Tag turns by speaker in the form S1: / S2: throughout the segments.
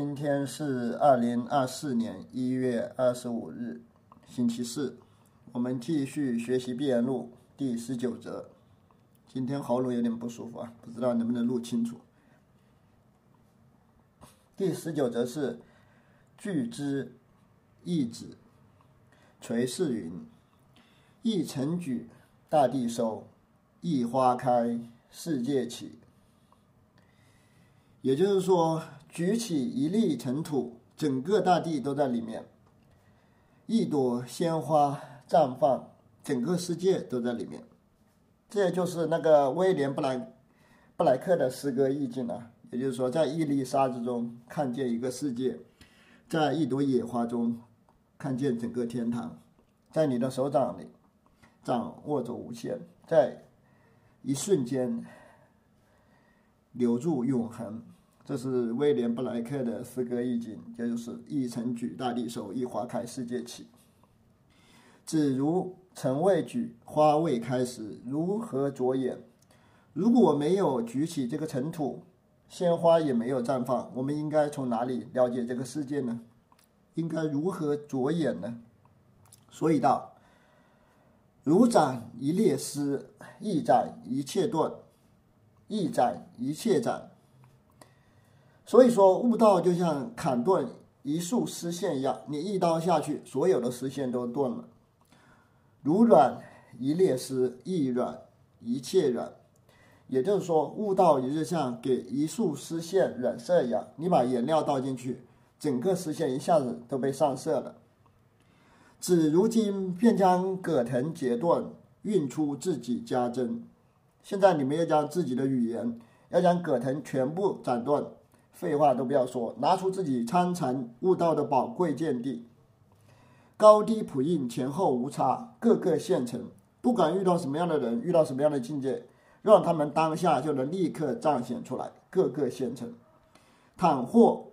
S1: 今天是二零二四年一月二十五日，星期四。我们继续学习《必然录》第十九则。今天喉咙有点不舒服啊，不知道能不能录清楚。第十九则是巨之一子，垂世云：一成举，大地收；一花开，世界起。也就是说。举起一粒尘土，整个大地都在里面；一朵鲜花绽放，整个世界都在里面。这就是那个威廉布莱布莱克的诗歌意境啊。也就是说，在一粒沙子中看见一个世界，在一朵野花中看见整个天堂，在你的手掌里掌握着无限，在一瞬间留住永恒。这是威廉布莱克的诗歌意境，这就是一城举，大地收；一花开，世界起。只如尘未举，花未开时，如何着眼？如果没有举起这个尘土，鲜花也没有绽放，我们应该从哪里了解这个世界呢？应该如何着眼呢？所以道：如斩一列丝，一斩一切断，一斩一切斩。所以说，悟道就像砍断一束丝线一样，你一刀下去，所有的丝线都断了。如软一列丝，一软一切软。也就是说，悟道也是像给一束丝线染色一样，你把颜料倒进去，整个丝线一下子都被上色了。子如今便将葛藤截断，运出自己家珍。现在你们要将自己的语言，要将葛藤全部斩断。废话都不要说，拿出自己参禅悟道的宝贵见地，高低普应，前后无差，个个现成。不管遇到什么样的人，遇到什么样的境界，让他们当下就能立刻彰显出来，个个现成。倘或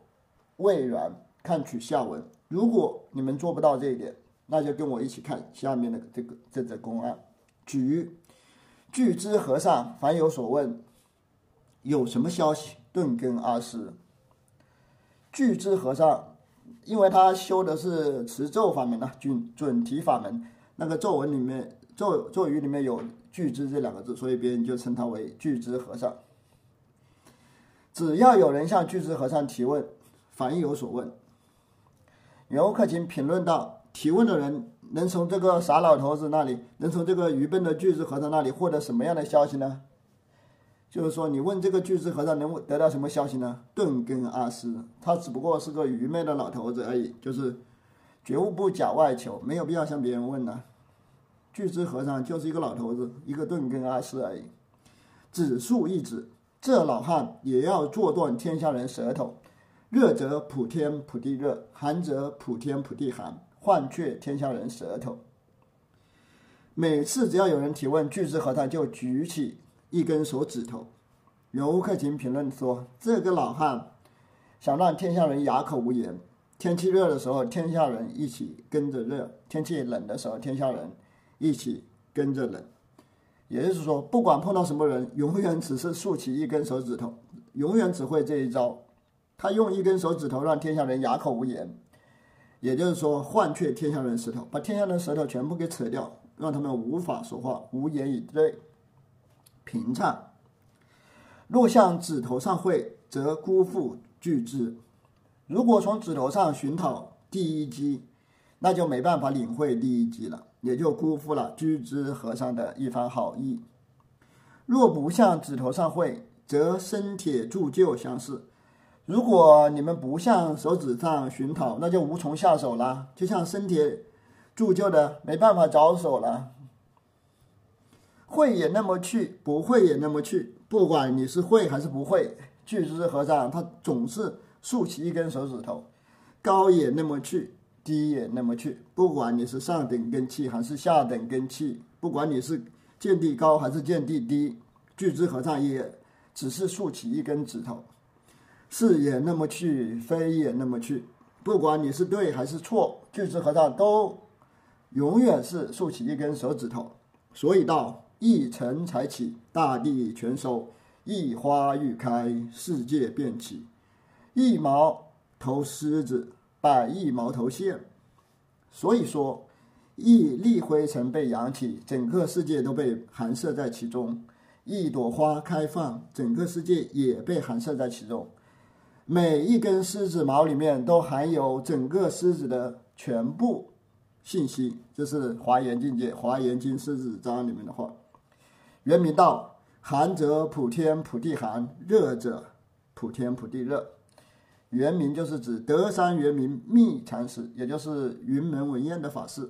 S1: 未然，看取下文。如果你们做不到这一点，那就跟我一起看下面的这个这则公案。举具之和尚，凡有所问，有什么消息？顿根阿师，巨支和尚，因为他修的是持咒法门呐，准准提法门，那个咒文里面咒咒语里面有巨支这两个字，所以别人就称他为巨支和尚。只要有人向巨之和尚提问，凡有所问，袁克勤评论道：提问的人能从这个傻老头子那里，能从这个愚笨的巨之和尚那里获得什么样的消息呢？就是说，你问这个巨智和尚能得到什么消息呢？顿根阿师，他只不过是个愚昧的老头子而已，就是觉悟不假外求，没有必要向别人问呢。巨智和尚就是一个老头子，一个顿根阿师而已。指数一指，这老汉也要做断天下人舌头。热则普天普地热，寒则普天普地寒，换却天下人舌头。每次只要有人提问，巨智和尚就举起。一根手指头，游客群评论说：“这个老汉想让天下人哑口无言。天气热的时候，天下人一起跟着热；天气冷的时候，天下人一起跟着冷。也就是说，不管碰到什么人，永远只是竖起一根手指头，永远只会这一招。他用一根手指头让天下人哑口无言，也就是说，换却天下人舌头，把天下人舌头全部给扯掉，让他们无法说话，无言以对。”平畅。若向指头上会，则辜负巨之。如果从指头上寻讨第一机，那就没办法领会第一机了，也就辜负了居之和尚的一番好意。若不向指头上会，则生铁铸就相似。如果你们不向手指上寻讨，那就无从下手了，就像生铁铸就的，没办法着手了。会也那么去，不会也那么去。不管你是会还是不会，巨之和尚他总是竖起一根手指头，高也那么去，低也那么去。不管你是上等根器还是下等根器，不管你是见地高还是见地低，巨之和尚也只是竖起一根指头，是也那么去，非也那么去。不管你是对还是错，巨之和尚都永远是竖起一根手指头。所以道。一尘才起，大地全收；一花欲开，世界变起。一毛头狮子，百亿毛头线。所以说，一粒灰尘被扬起，整个世界都被含摄在其中；一朵花开放，整个世界也被含摄在其中。每一根狮子毛里面都含有整个狮子的全部信息。这是《华严境界》《华严经》狮子章里面的话。原名道：寒则普天普地寒，热者普天普地热。原名就是指德山原名密禅师，也就是云门文彦的法师。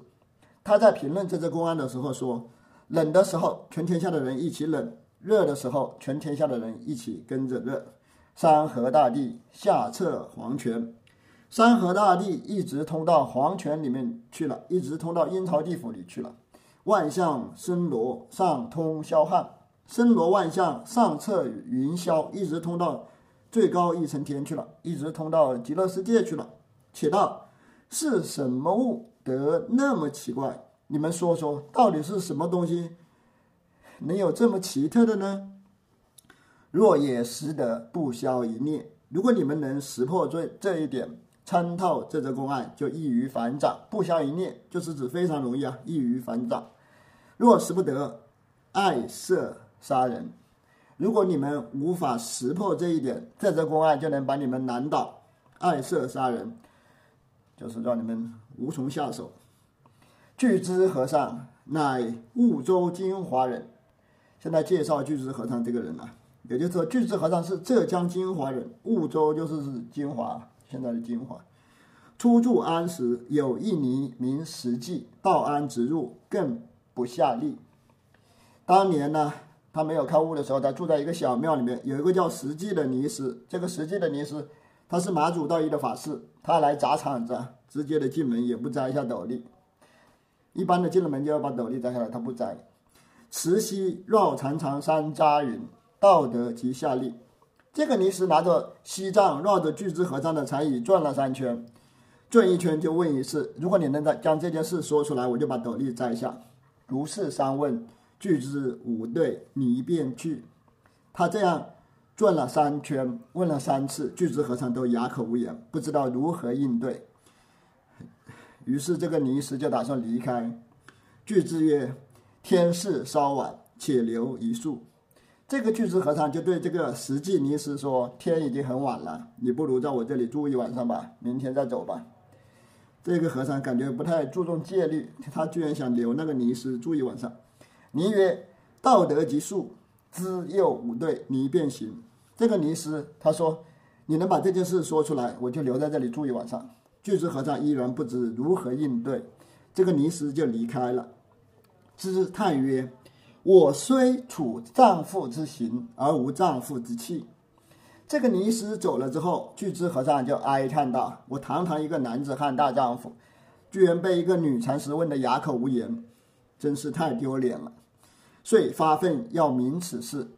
S1: 他在评论这则公案的时候说：“冷的时候，全天下的人一起冷；热的时候，全天下的人一起跟着热。山河大地下测黄泉，山河大地一直通到黄泉里面去了，一直通到阴曹地府里去了。万象森罗上通霄汉，森罗万象上测云霄，一直通到。”最高一层天去了，一直通到极乐世界去了。且道是什么物得那么奇怪？你们说说，到底是什么东西能有这么奇特的呢？若也识得不消一念，如果你们能识破这这一点，参透这则公案，就易于反掌。不消一念，就是指非常容易啊，易于反掌。若识不得，爱色杀人。如果你们无法识破这一点，这则公案就能把你们难倒，爱色杀人，就是让你们无从下手。巨资和尚乃婺州金华人，现在介绍巨资和尚这个人啊，也就是说，巨资和尚是浙江金华人，婺州就是金华，现在的金华。初住安时，有一尼名石记，到安直入，更不下力。当年呢？他没有开悟的时候，他住在一个小庙里面，有一个叫石记的尼师。这个石记的尼师，他是马祖道一的法师，他来砸场子，直接的进门也不摘一下斗笠。一般的进了门就要把斗笠摘下来，他不摘。慈溪绕长长山扎云，道德即下力。这个尼师拿着锡杖绕着巨资和尚的禅椅转了三圈，转一圈就问一次：如果你能在将这件事说出来，我就把斗笠摘下。如是三问。句之无对，你便去。他这样转了三圈，问了三次，句之和尚都哑口无言，不知道如何应对。于是这个尼师就打算离开。句之曰：“天色稍晚，且留一宿。”这个句之和尚就对这个实际尼师说：“天已经很晚了，你不如在我这里住一晚上吧，明天再走吧。”这个和尚感觉不太注重戒律，他居然想留那个尼师住一晚上。尼曰：“道德即术，知又无对，尼便行。”这个尼师他说：“你能把这件事说出来，我就留在这里住一晚上。”巨之和尚依然不知如何应对，这个尼师就离开了。知叹曰：“我虽处丈夫之形，而无丈夫之气。”这个尼师走了之后，巨之和尚就哀叹道：“我堂堂一个男子汉大丈夫，居然被一个女禅师问得哑口无言，真是太丢脸了。”遂发愤要明此事，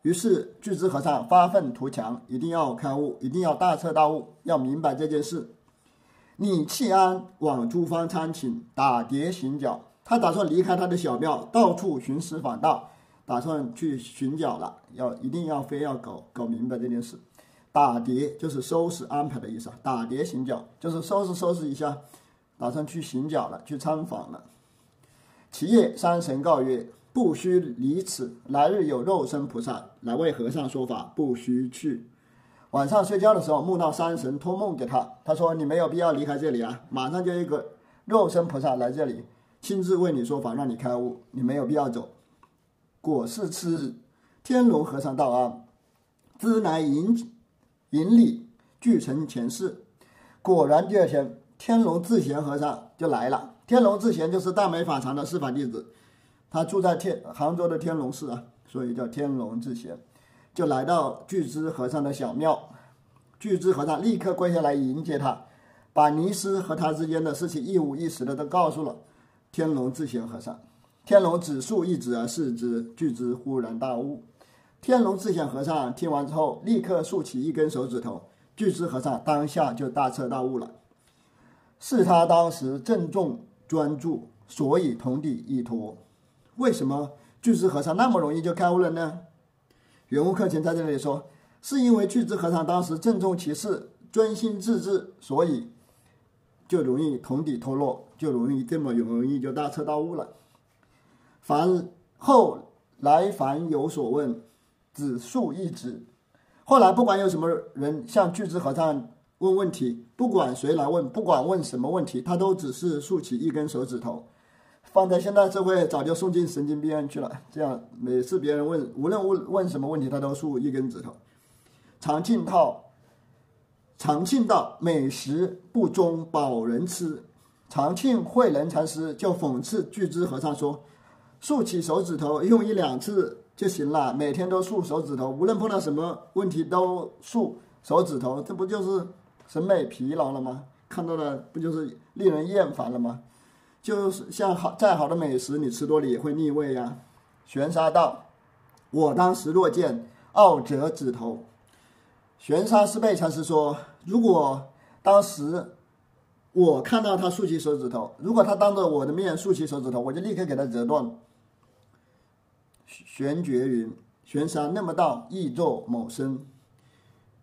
S1: 于是巨资和尚发愤图强，一定要开悟，一定要大彻大悟，要明白这件事。你弃安往诸方参请，打碟行脚。他打算离开他的小庙，到处寻师访道，打算去寻脚了。要一定要非要搞搞明白这件事。打碟就是收拾安排的意思啊，打碟行脚就是收拾收拾一下，打算去行脚了，去参访了。其夜山神告曰。不须离此，来日有肉身菩萨来为和尚说法，不须去。晚上睡觉的时候，梦到山神托梦给他，他说：“你没有必要离开这里啊，马上就一个肉身菩萨来这里，亲自为你说法，让你开悟，你没有必要走。”果是次日，天龙和尚到安，兹来迎迎礼，俱成前世。果然，第二天，天龙智贤和尚就来了。天龙智贤就是大美法禅的师法弟子。他住在天杭州的天龙寺啊，所以叫天龙智贤，就来到巨资和尚的小庙。巨资和尚立刻跪下来迎接他，把尼师和他之间的事情一五一十的都告诉了天龙智贤和尚。天龙指数一指而视之，巨资忽然大悟。天龙智贤和尚听完之后，立刻竖起一根手指头，巨资和尚当下就大彻大悟了。是他当时郑重专注，所以同底一托。为什么巨资和尚那么容易就开悟了呢？圆悟课前在这里说，是因为巨资和尚当时郑重其事、专心致志，所以就容易同底脱落，就容易这么容易就大彻大悟了。凡后来凡有所问，只述一指。后来不管有什么人向巨之和尚问问题，不管谁来问，不管问什么问题，他都只是竖起一根手指头。放在现代社会，早就送进神经病院去了。这样每次别人问，无论问问什么问题，他都竖一根指头。常庆道，常庆道，美食不中饱人吃。常庆慧能禅师就讽刺巨之和尚说：“竖起手指头用一两次就行了，每天都竖手指头，无论碰到什么问题都竖手指头，这不就是审美疲劳了吗？看到了不就是令人厌烦了吗？就是像好再好的美食，你吃多了也会腻味呀。”玄沙道：“我当时若见，傲折指头。”玄沙师贝禅师说：“如果当时我看到他竖起手指头，如果他当着我的面竖起手指头，我就立刻给他折断。”玄觉云：“玄沙那么道，亦作某身。”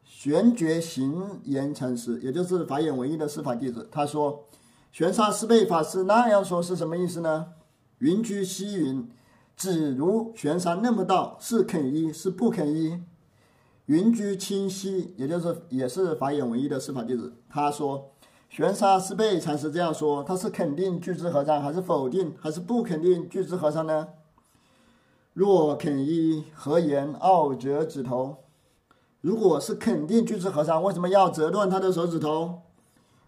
S1: 玄觉行言禅师，也就是法眼文艺的师法弟子，他说：“玄沙师被法师那样说是什么意思呢？”云居西云：“只如玄沙那么道，是肯依，是不肯依。”云居清晰，也就是也是法眼文艺的师法弟子，他说：“玄沙师被禅师这样说，他是肯定巨之和尚，还是否定，还是不肯定巨之和尚呢？若肯依，何言傲折指头？如果是肯定巨之和尚，为什么要折断他的手指头？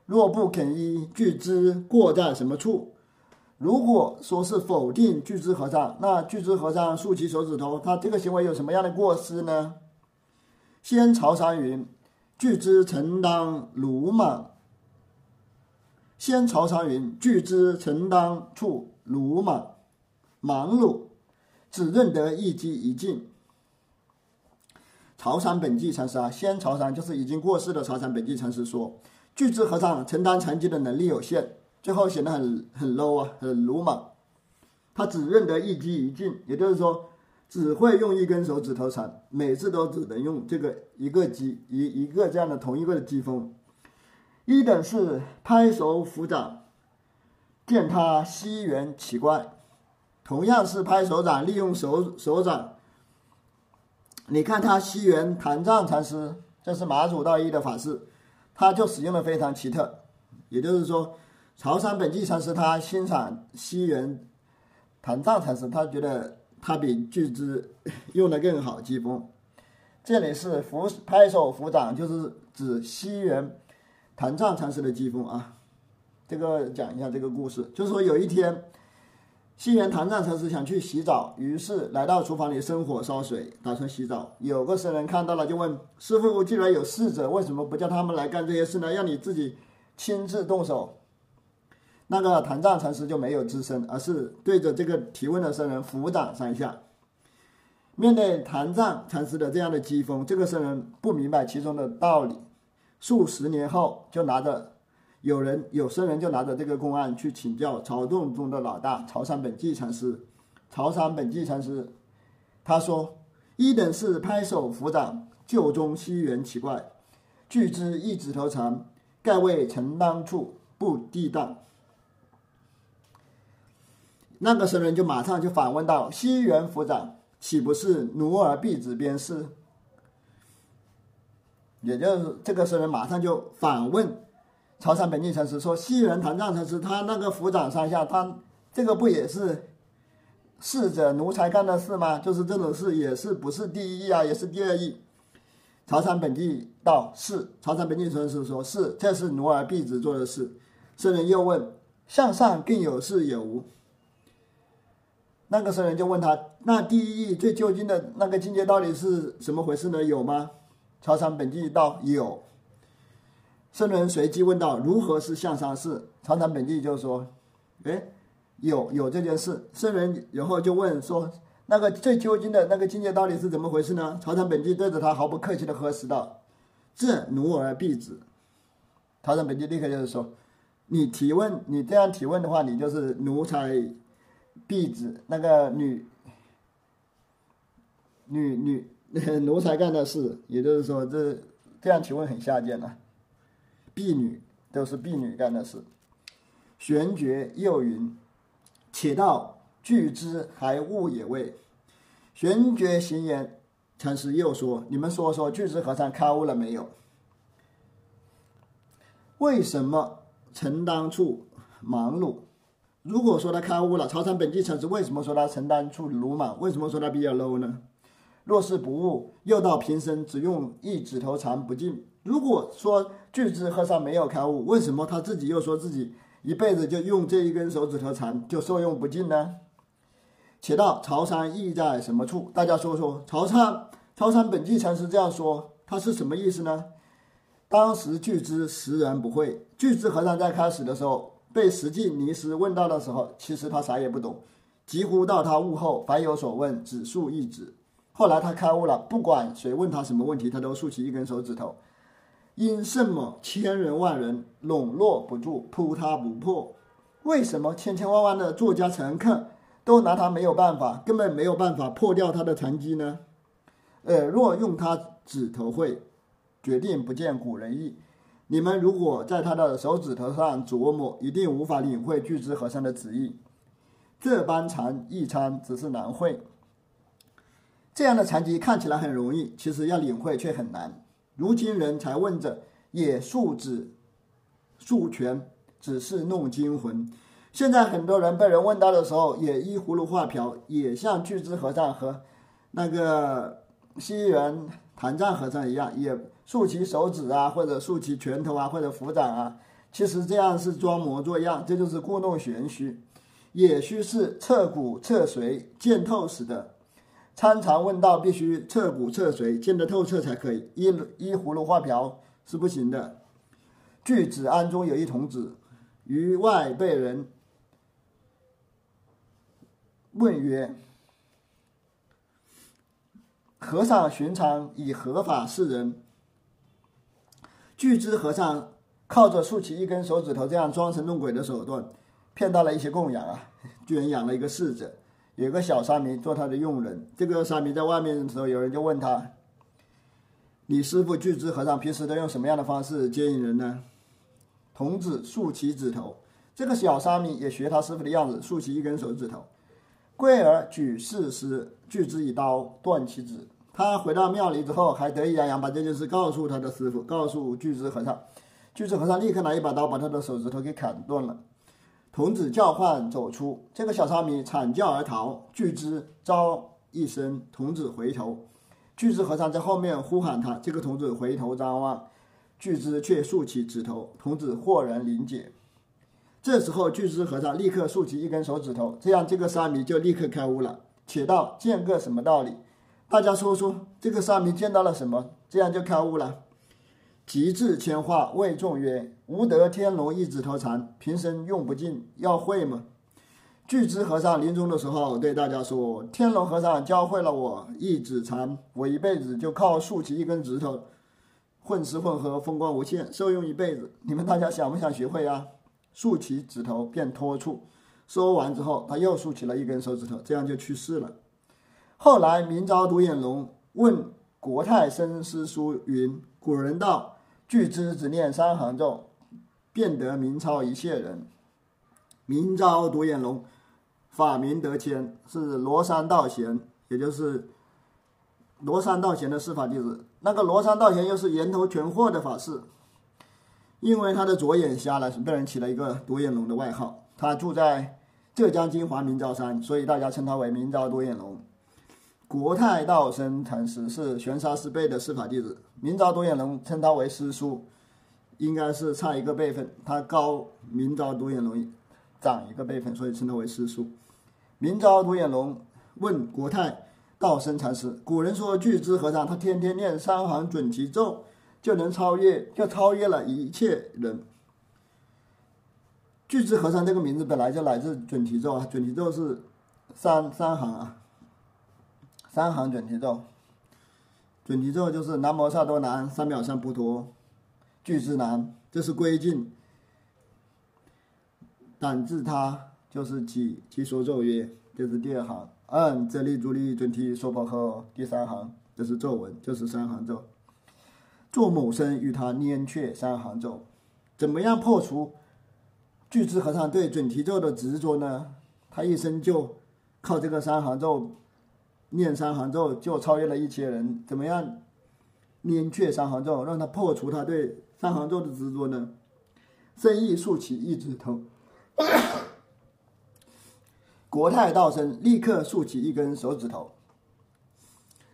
S1: 若不肯依，巨之过在什么处？如果说是否定巨之和尚，那巨之和尚竖起手指头，他这个行为有什么样的过失呢？”先朝山云：“巨之承当鲁莽。”先朝山云：“巨之承当处鲁莽，忙碌，只认得一机一进。”朝山本纪禅师啊，先朝山就是已经过世的朝山本纪禅师说：“巨资和尚承担残疾的能力有限，最后显得很很 low 啊，很鲁莽。他只认得一机一进，也就是说。”只会用一根手指头禅，每次都只能用这个一个击一一个这样的同一个的击风。一等是拍手抚掌，见他西缘奇怪，同样是拍手掌，利用手手掌。你看他西缘坛藏禅师，这是马祖道一的法师，他就使用的非常奇特。也就是说，朝山本地禅师他欣赏西缘坛藏禅师，他觉得。他比巨之用的更好，疾风。这里是扶拍手抚掌，就是指西园坛藏禅师的疾风啊。这个讲一下这个故事，就是说有一天，西园坛藏禅师想去洗澡，于是来到厨房里生火烧水，打算洗澡。有个僧人看到了，就问师傅：“既然有侍者，为什么不叫他们来干这些事呢？让你自己亲自动手？”那个坛藏禅师就没有吱声，而是对着这个提问的僧人抚掌三下。面对坛藏禅师的这样的讥讽，这个僧人不明白其中的道理。数十年后，就拿着有人有僧人就拿着这个公案去请教曹洞宗的老大曹山本纪禅师。曹山本纪禅师他说：“一等是拍手抚掌，旧中西缘奇怪，巨之一指头长，盖为承当处，不地当。”那个僧人就马上就反问道：“西园府长岂不是奴儿婢子便是？”也就是这个僧人马上就反问潮汕本地禅师说：“西园坛藏禅师他那个府长上下，他这个不也是侍者奴才干的事吗？就是这种事也是不是第一义啊，也是第二义。”潮汕本地道是，潮汕本地禅师说是，这是奴儿婢子做的事。僧人又问：“向上更有事有无？”那个僧人就问他：“那第一义最究竟的那个境界到底是什么回事呢？有吗？”潮汕本地道：“有。”僧人随即问道：“如何是向上事？”朝山本地就说：“哎，有有这件事。”僧人然后就问说：“那个最究竟的那个境界到底是怎么回事呢？”朝山本地对着他毫不客气的核实道：“这奴儿婢子。”朝山本地立刻就是说：“你提问，你这样提问的话，你就是奴才。”婢子那个女女女 奴才干的事，也就是说，这这样提问很下贱了。婢女，都是婢女干的事。玄觉又云：“且道具之还物也未。”玄觉行言禅师又说：“你们说说，具之和尚开悟了没有？为什么承当处忙碌？如果说他开悟了，曹参本纪禅师为什么说他承当处鲁莽？为什么说他比较 low 呢？若是不悟，又到平生只用一指头禅不进。如果说具之和尚没有开悟，为什么他自己又说自己？”一辈子就用这一根手指头禅就受用不尽呢？且道曹参意在什么处？大家说说。曹参，曹参本纪禅师这样说，他是什么意思呢？当时巨之识人不会，巨之和尚在开始的时候被实际尼师问到的时候，其实他啥也不懂，几乎到他悟后，凡有所问，只竖一指。后来他开悟了，不管谁问他什么问题，他都竖起一根手指头。因什么千人万人笼络不住，扑他不破？为什么千千万万的作家乘客都拿他没有办法，根本没有办法破掉他的禅机呢？呃，若用他指头会，决定不见古人意。你们如果在他的手指头上琢磨，一定无法领会巨之和尚的旨意。这般禅一参只是难会。这样的禅机看起来很容易，其实要领会却很难。如今人才问着，也竖指、竖拳，只是弄惊魂。现在很多人被人问到的时候，也依葫芦画瓢，也像巨资和尚和那个西园坛藏和尚一样，也竖起手指啊，或者竖起拳头啊，或者抚掌啊。其实这样是装模作样，这就是故弄玄虚，也须是彻骨彻髓、见透死的。参禅问道必须彻骨彻髓，见得透彻才可以。依依葫芦画瓢是不行的。据子安中有一童子，于外被人问曰：“和尚寻常以合法示人。”据知和尚靠着竖起一根手指头这样装神弄鬼的手段，骗到了一些供养啊，居然养了一个侍者。有个小沙弥做他的佣人，这个沙弥在外面的时候，有人就问他：“你师傅巨资和尚平时都用什么样的方式接引人呢？”童子竖起指头，这个小沙弥也学他师傅的样子，竖起一根手指头。贵儿举四时，巨之一刀断其指。他回到庙里之后，还得意洋洋把这件事告诉他的师傅，告诉巨资和尚。巨资和尚立刻拿一把刀把他的手指头给砍断了。童子叫唤走出，这个小沙弥惨叫而逃。巨之招一声，童子回头，巨之和尚在后面呼喊他。这个童子回头张望，巨之却竖起指头。童子豁然理解。这时候，巨之和尚立刻竖起一根手指头，这样这个沙弥就立刻开悟了。且道见个什么道理？大家说说，这个沙弥见到了什么？这样就开悟了。极致千话谓仲曰：“吾得天龙一指头禅，平生用不尽，要会吗？”巨之和尚临终的时候对大家说：“天龙和尚教会了我一指禅，我一辈子就靠竖起一根指头，混吃混喝，风光无限，受用一辈子。你们大家想不想学会啊？”竖起指头便脱处。说完之后，他又竖起了一根手指头，这样就去世了。后来明朝独眼龙问国泰生师书云：“古人道。”巨之只念三行咒，便得明超一切人。明朝独眼龙，法名德谦，是罗山道贤，也就是罗山道贤的师法弟子。那个罗山道贤又是源头全获的法师，因为他的左眼瞎了，被人起了一个独眼龙的外号。他住在浙江金华明昭山，所以大家称他为明朝独眼龙。国泰道生禅师是玄沙师辈的师法弟子，明朝独眼龙称他为师叔，应该是差一个辈分，他高明朝独眼龙长一个辈分，所以称他为师叔。明朝独眼龙问国泰道生禅师：“古人说巨之和尚他天天念三行准提咒，就能超越，就超越了一切人。巨之和尚这个名字本来就来自准提咒啊，准提咒是三三行啊。”三行准提咒，准提咒就是南无萨多南三藐三菩提，俱之南，这是归尽。胆自他就是起。其说咒曰，这是第二行。嗯，这里主力准提说婆诃，第三行这是咒文，这是三行咒。做某僧与他拈却三行咒，怎么样破除巨智和尚对准提咒的执着呢？他一生就靠这个三行咒，念三行咒就超越了一切人。怎么样念却三行咒，让他破除他对三行咒的执着呢？生意竖起一指头，国泰道生立刻竖起一根手指头。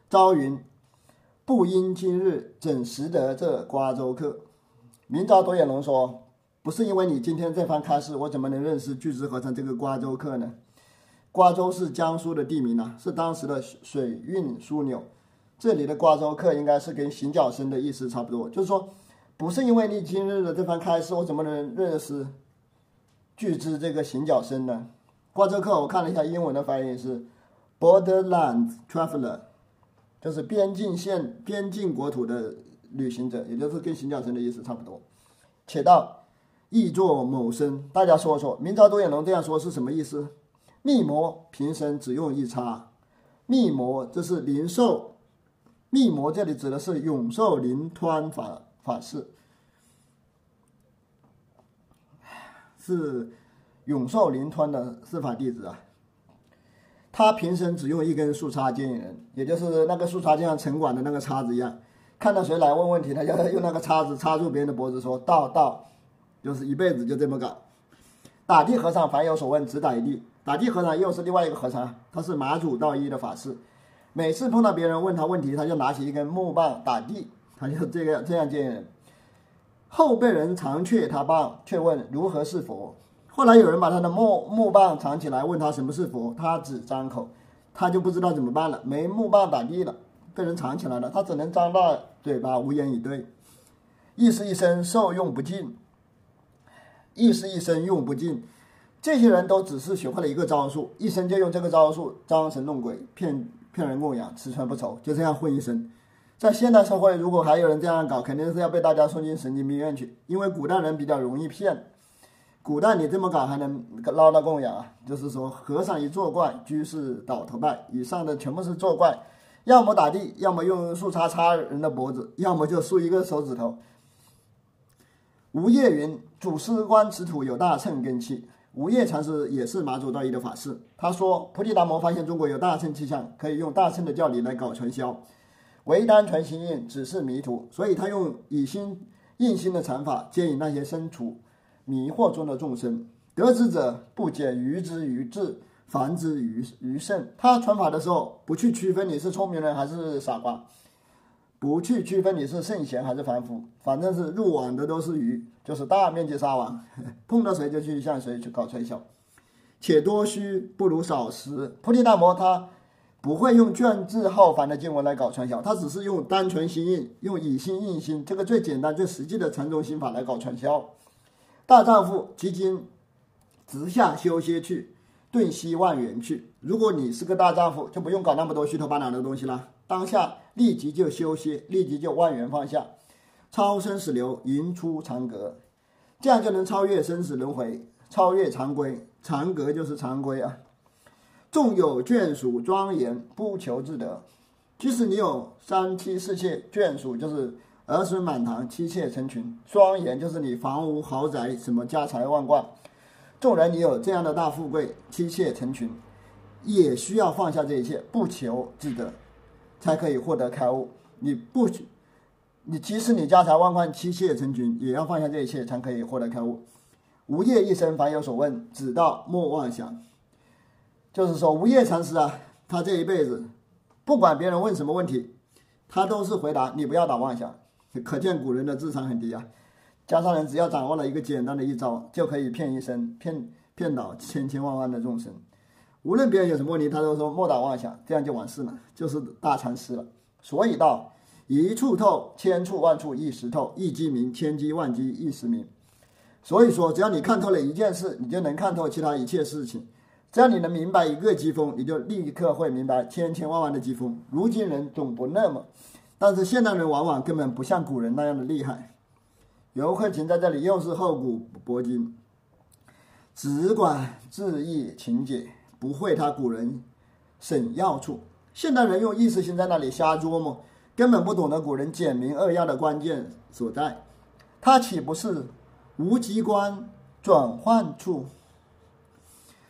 S1: 朝云：“不因今日怎识得这瓜州客？”明朝独眼龙说：“不是因为你今天这番开示，我怎么能认识巨石和尚这个瓜州客呢？瓜州是江苏的地名呐，是当时的水运枢纽。这里的瓜州客应该是跟行脚僧的意思差不多，就是说，不是因为你今日的这番开示，我怎么能认识巨资这个行脚僧呢？瓜州客，我看了一下英文的翻译是 borderland traveler，就是边境线、边境国土的。”旅行者，也就是跟行脚僧的意思差不多。且道亦作某身，大家说说，明朝独眼龙这样说是什么意思？密膜平生只用一叉，密膜这是灵寿，密膜这里指的是永寿灵湍法法师，是永寿灵湍的司法弟子啊。他平生只用一根树叉接引人，也就是那个树叉就像城管的那个叉子一样。看到谁来问问题，他就用那个叉子插住别人的脖子，说道道，就是一辈子就这么搞。打地和尚凡有所问，只打一地。打地和尚又是另外一个和尚，他是马祖道一的法师。每次碰到别人问他问题，他就拿起一根木棒打地，他就这个这样见人。后被人藏却他棒，却问如何是佛。后来有人把他的木木棒藏起来，问他什么是佛，他只张口，他就不知道怎么办了，没木棒打地了。被人藏起来了，他只能张大嘴巴，无言以对。一时一生受用不尽，一时一生用不尽。这些人都只是学会了一个招数，一生就用这个招数装神弄鬼，骗骗人供养，吃穿不愁，就这样混一生。在现代社会，如果还有人这样搞，肯定是要被大家送进神经病院去。因为古代人比较容易骗，古代你这么搞还能捞到供养啊？就是说，和尚一作怪，居士倒头拜，以上的全部是作怪。要么打地，要么用树叉插人的脖子，要么就竖一个手指头。吴业云：“祖师观此土有大乘根器。”无业禅师也是马祖道一的法师。他说：“菩提达摩发现中国有大乘气象，可以用大乘的教理来搞传销，唯单纯心印只是迷途，所以他用以心印心的禅法接引那些身处迷惑中的众生。得之者不解于之于智。”凡之于于圣，他传法的时候不去区分你是聪明人还是傻瓜，不去区分你是圣贤还是凡夫，反正是入网的都是鱼，就是大面积撒网，碰到谁就去向谁去搞传销。且多虚不如少实。菩提大摩他不会用卷帙浩繁的经文来搞传销，他只是用单纯心印，用以心印心，这个最简单最实际的禅宗心法来搞传销。大丈夫即今直下修歇去。顿息万缘去。如果你是个大丈夫，就不用搞那么多虚头巴脑的东西了。当下立即就休息，立即就万缘放下，超生死流，迎出长阁，这样就能超越生死轮回，超越常规。长阁就是常规啊。纵有眷属庄严，不求自得。即使你有三妻四妾，眷属就是儿孙满堂，妻妾成群，庄严就是你房屋豪宅，什么家财万贯。纵然你有这样的大富贵，妻妾成群，也需要放下这一切，不求自得，才可以获得开悟。你不，你即使你家财万贯，妻妾成群，也要放下这一切，才可以获得开悟。无业一生，凡有所问，只道莫妄想。就是说，无业禅师啊，他这一辈子，不管别人问什么问题，他都是回答你不要打妄想。可见古人的智商很低啊。加上人只要掌握了一个简单的一招，就可以骗一生，骗骗倒千千万万的众生。无论别人有什么问题，他都说莫打妄想，这样就完事了，就是大禅师了。所以道一处透，千处万处一时透；一机明，千机万机一时明。所以说，只要你看透了一件事，你就能看透其他一切事情。只要你能明白一个机锋，你就立刻会明白千千万万的机锋。如今人总不那么，但是现代人往往根本不像古人那样的厉害。游客停在这里，又是厚古薄今，只管自意情解，不会他古人审要处。现代人用意识心在那里瞎琢磨，根本不懂得古人简明扼要的关键所在。他岂不是无机关转换处。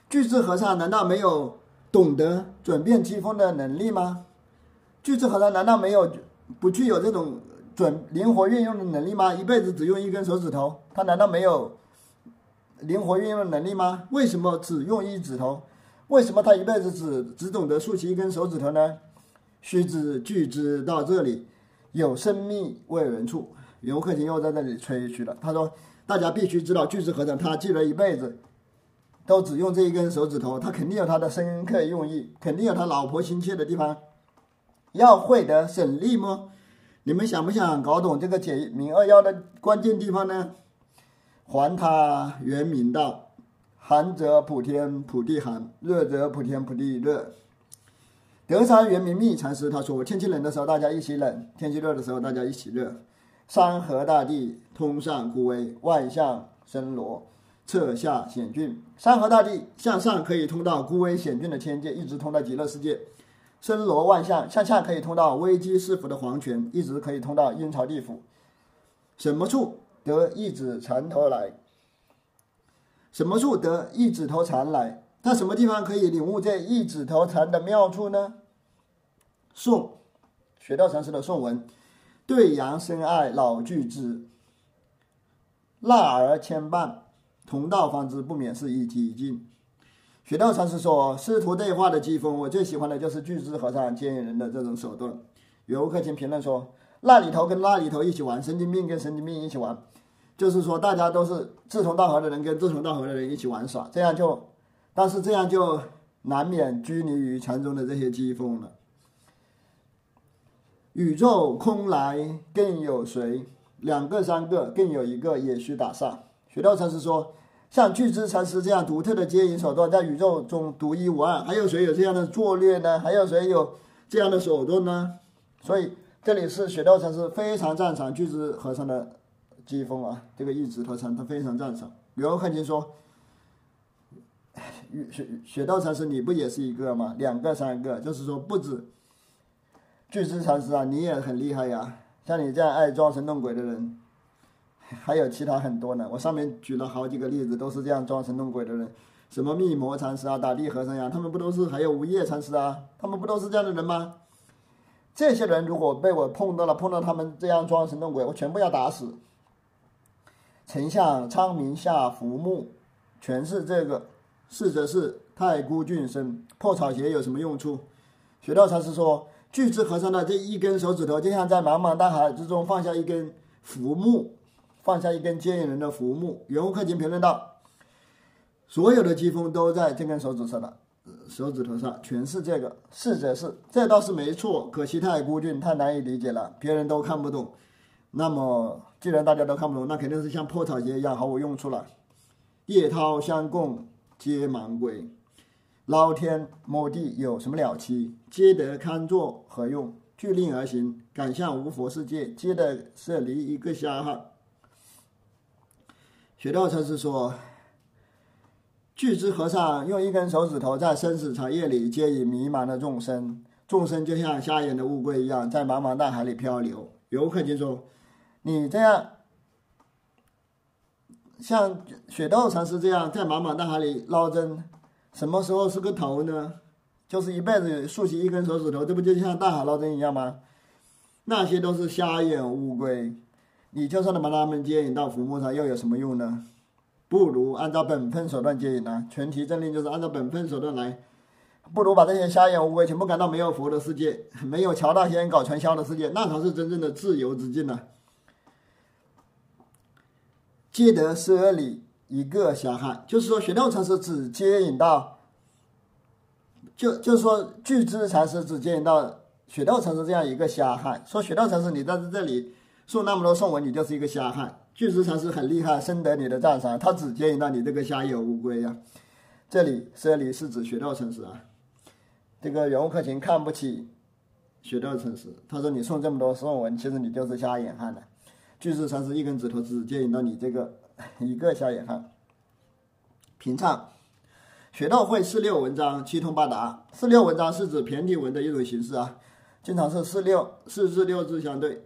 S1: 巨智和尚难道没有懂得转变机锋的能力吗？巨智和尚难道没有不具有这种转灵活运用的能力吗？一辈子只用一根手指头，他难道没有灵活运用的能力吗？为什么只用一指头？为什么他一辈子只只懂得竖起一根手指头呢？须知巨智到这里有生命未人处。游客群又在那里吹嘘了，他说：“大家必须知道，巨智和尚他记了一辈子。”都只用这一根手指头，他肯定有他的深刻用意，肯定有他老婆心切的地方。要会得省力么？你们想不想搞懂这个解明二要的关键地方呢？还他原名道：寒则普天普地寒，热则普天普地热。德山圆明密禅师他说：天气冷的时候大家一起冷，天气热的时候大家一起热。山河大地通上孤危，万象森罗。侧下险峻，山河大地向上可以通到孤危险峻的天界，一直通到极乐世界；森罗万象向下可以通到危机四伏的黄泉，一直可以通到阴曹地府。什么处得一指禅头来？什么处得一指头禅来？在什么地方可以领悟这一指头禅的妙处呢？宋学道禅师的宋文：对阳深爱老巨之，纳而牵绊。同道方知，不免是一激进。雪道禅师说：“师徒对话的机锋，我最喜欢的就是巨智和尚接引人的这种手段。”游客群评论说：“那里头跟那里头一起玩，神经病跟神经病一起玩，就是说大家都是志同道合的人跟志同道合的人一起玩耍，这样就，但是这样就难免拘泥于禅宗的这些机锋了。宇宙空来更有谁？两个三个更有一个也需打上。”雪道禅师说：“像巨智禅师这样独特的接引手段，在宇宙中独一无二。还有谁有这样的作略呢？还有谁有这样的手段呢？所以这里是雪道禅师非常赞赏巨智和尚的季风啊，这个一指头禅他非常赞赏。刘文汉卿说：‘ 雪雪道禅师你不也是一个吗？两个三个，就是说不止巨智禅师啊，你也很厉害呀。像你这样爱装神弄鬼的人。”还有其他很多呢，我上面举了好几个例子，都是这样装神弄鬼的人，什么密魔禅师啊、打地和尚呀，他们不都是？还有无业禅师啊，他们不都是这样的人吗？这些人如果被我碰到了，碰到他们这样装神弄鬼，我全部要打死。丞相昌明下浮木，全是这个。是则是太孤俊生破草鞋有什么用处？学道禅师说，巨智和尚的这一根手指头，就像在茫茫大海之中放下一根浮木。放下一根接引人的浮木，袁无克勤评论道：“所有的疾风都在这根手指上的手指头上，全是这个。是则是，这倒是没错。可惜太孤峻，太难以理解了，别人都看不懂。那么，既然大家都看不懂，那肯定是像破草鞋一样毫无用处了。夜涛相共皆盲归，捞天摸地有什么了期？皆得堪作何用？据令而行，敢向无佛世界，皆得舍离一个瞎汉。”雪道禅师说：“巨智和尚用一根手指头在生死长夜里接引迷茫的众生，众生就像瞎眼的乌龟一样在茫茫大海里漂流。”游客就说：“你这样，像雪道禅师这样在茫茫大海里捞针，什么时候是个头呢？就是一辈子竖起一根手指头，这不就像大海捞针一样吗？那些都是瞎眼乌龟。”你就算能把他们接引到浮木上，又有什么用呢？不如按照本分手段接引呢。全体正令就是按照本分手段来，不如把这些瞎眼乌龟全部赶到没有佛的世界，没有乔大仙搞传销的世界，那才是真正的自由之境呢。接得舍里一个瞎汉，就是说，玄道禅师只接引到，就就是说，巨资禅师只接引到雪道禅师这样一个瞎汉。说雪道禅师，你在这里。送那么多送文，你就是一个瞎汉。巨资禅师很厉害，深得你的赞赏。他只接引到你这个瞎眼乌龟呀。这里这里是指雪道禅师啊。这个袁悟克勤看不起雪道禅师，他说你送这么多送文，其实你就是瞎眼汉的。巨石禅师一根指头只接引到你这个一个瞎眼汉。平唱，雪道会四六文章七通八达。四六文章是指骈体文的一种形式啊，经常是四六四至六字相对。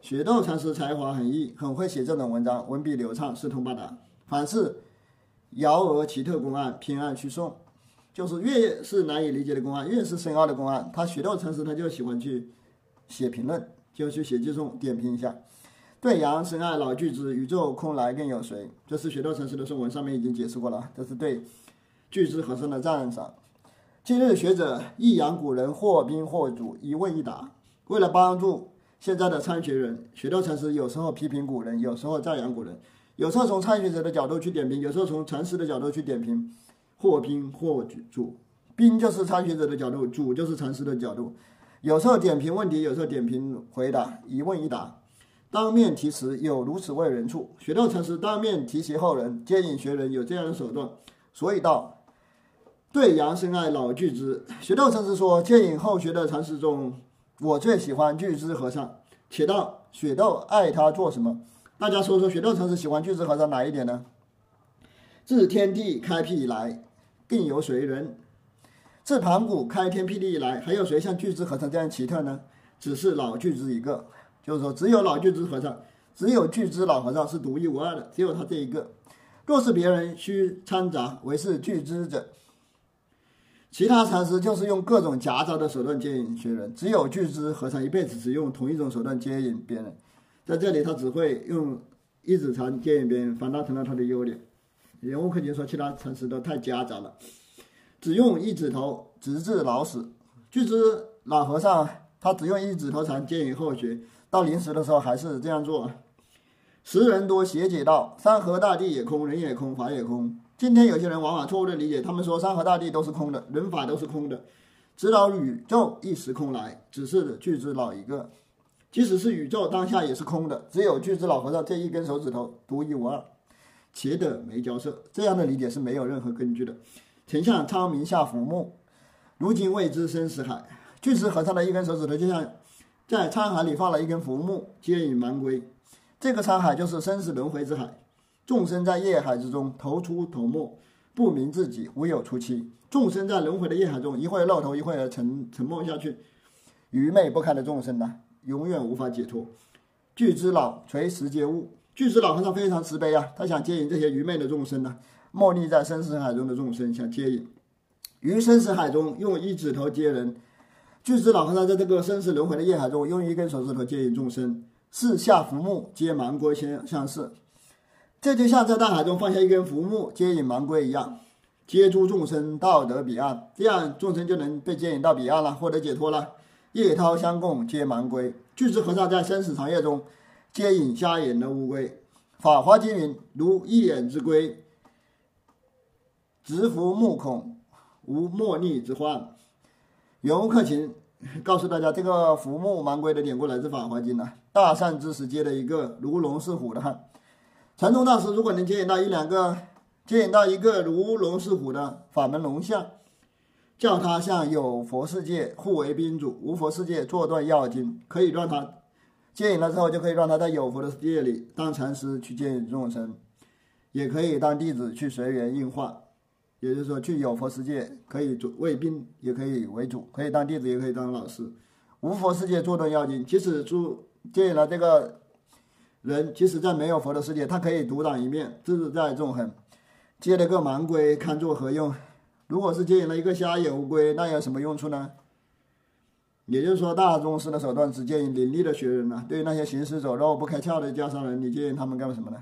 S1: 雪窦禅师才华横溢，很会写这种文章，文笔流畅，四通八达。凡是爻娥奇特公案，偏爱去送，就是越是难以理解的公案，越是深奥的公案，他雪窦禅师他就喜欢去写评论，就去写记诵，点评一下。对阳深爱老句之，宇宙空来更有谁？这是雪窦禅师的颂文，上面已经解释过了，这是对句之和声的赞赏。今日学者抑扬古人，或宾或主，一问一答。为了帮助现在的参学人，雪窦禅师有时候批评古人，有时候赞扬古人，有时候从参学者的角度去点评，有时候从禅师的角度去点评。或宾或主，宾就是参学者的角度，主就是禅师的角度。有时候点评问题，有时候点评回答，一问一答。当面题词有如此为人处，雪窦禅师当面提携后人，接引学人有这样的手段，所以道。对阳深爱老巨之，学道禅师说：“接引后学的禅师中，我最喜欢巨之和尚。”且道雪窦爱他做什么？大家说说，雪窦禅师喜欢巨之和尚哪一点呢？自天地开辟以来，更有谁人？自盘古开天辟地以来，还有谁像巨之和尚这样奇特呢？只是老巨之一个，就是说，只有老巨之和尚，只有巨之老和尚是独一无二的，只有他这一个。若是别人需掺杂，为是巨之者。其他禅师就是用各种夹杂的手段接引学人，只有巨之和尚一辈子只用同一种手段接引别人。在这里，他只会用一指禅接引别人，反倒成了他的优点。人物克勤说，其他禅师都太夹杂了，只用一指头直至老死。巨之老和尚他只用一指头禅接引后学，到临时的时候还是这样做。时人多邪解道，山河大地也空，人也空，法也空。今天有些人往往错误的理解，他们说山河大地都是空的，人法都是空的，直到宇宙一时空来，只是巨之老一个。即使是宇宙当下也是空的，只有巨之老和尚这一根手指头独一无二，且得没交涉。这样的理解是没有任何根据的。丞相昌明下浮木，如今未知生死海。巨石和尚的一根手指头就像在沧海里放了一根浮木，接引蛮龟。这个沧海就是生死轮回之海。众生在业海之中，头出头没，不明自己，无有出期。众生在轮回的业海中，一会儿露头，一会儿沉沉没下去。愚昧不堪的众生呐，永远无法解脱。巨之老垂石皆物，巨之老和尚非常慈悲啊，他想接引这些愚昧的众生呢，默立在生死海中的众生，想接引。于生死海中用一指头接人，巨之老和尚在这个生死轮回的业海中，用一根手指头接引众生，四下浮木皆芒龟相相似。这就像在大海中放下一根浮木，接引盲龟一样，接诸众生到得彼岸，这样众生就能被接引到彼岸了，获得解脱了。叶涛相共接盲龟，巨之和尚在生死长夜中接引瞎眼的乌龟。法华经云：如一眼之龟，直浮目孔，无莫逆之患。游客勤 告诉大家，这个浮木盲龟的典故来自法华经呢。大善之时接的一个如龙似虎的汉。禅宗大师如果能接引到一两个，接引到一个如龙似虎的法门龙象，叫他向有佛世界互为宾主，无佛世界做断要经，可以让他接引了之后，就可以让他在有佛的世界里当禅师去接引众生，也可以当弟子去随缘应化。也就是说，去有佛世界可以做为宾，也可以为主，可以当弟子，也可以当老师。无佛世界做断要紧，即使住借了这个。人即使在没有佛的世界，他可以独当一面，自在纵横。接了个盲龟，看作何用？如果是借了一个瞎眼乌龟，那有什么用处呢？也就是说，大宗师的手段只借引伶俐的学人呢。对于那些行尸走肉、不开窍的家商人，你借引他们干什么呢？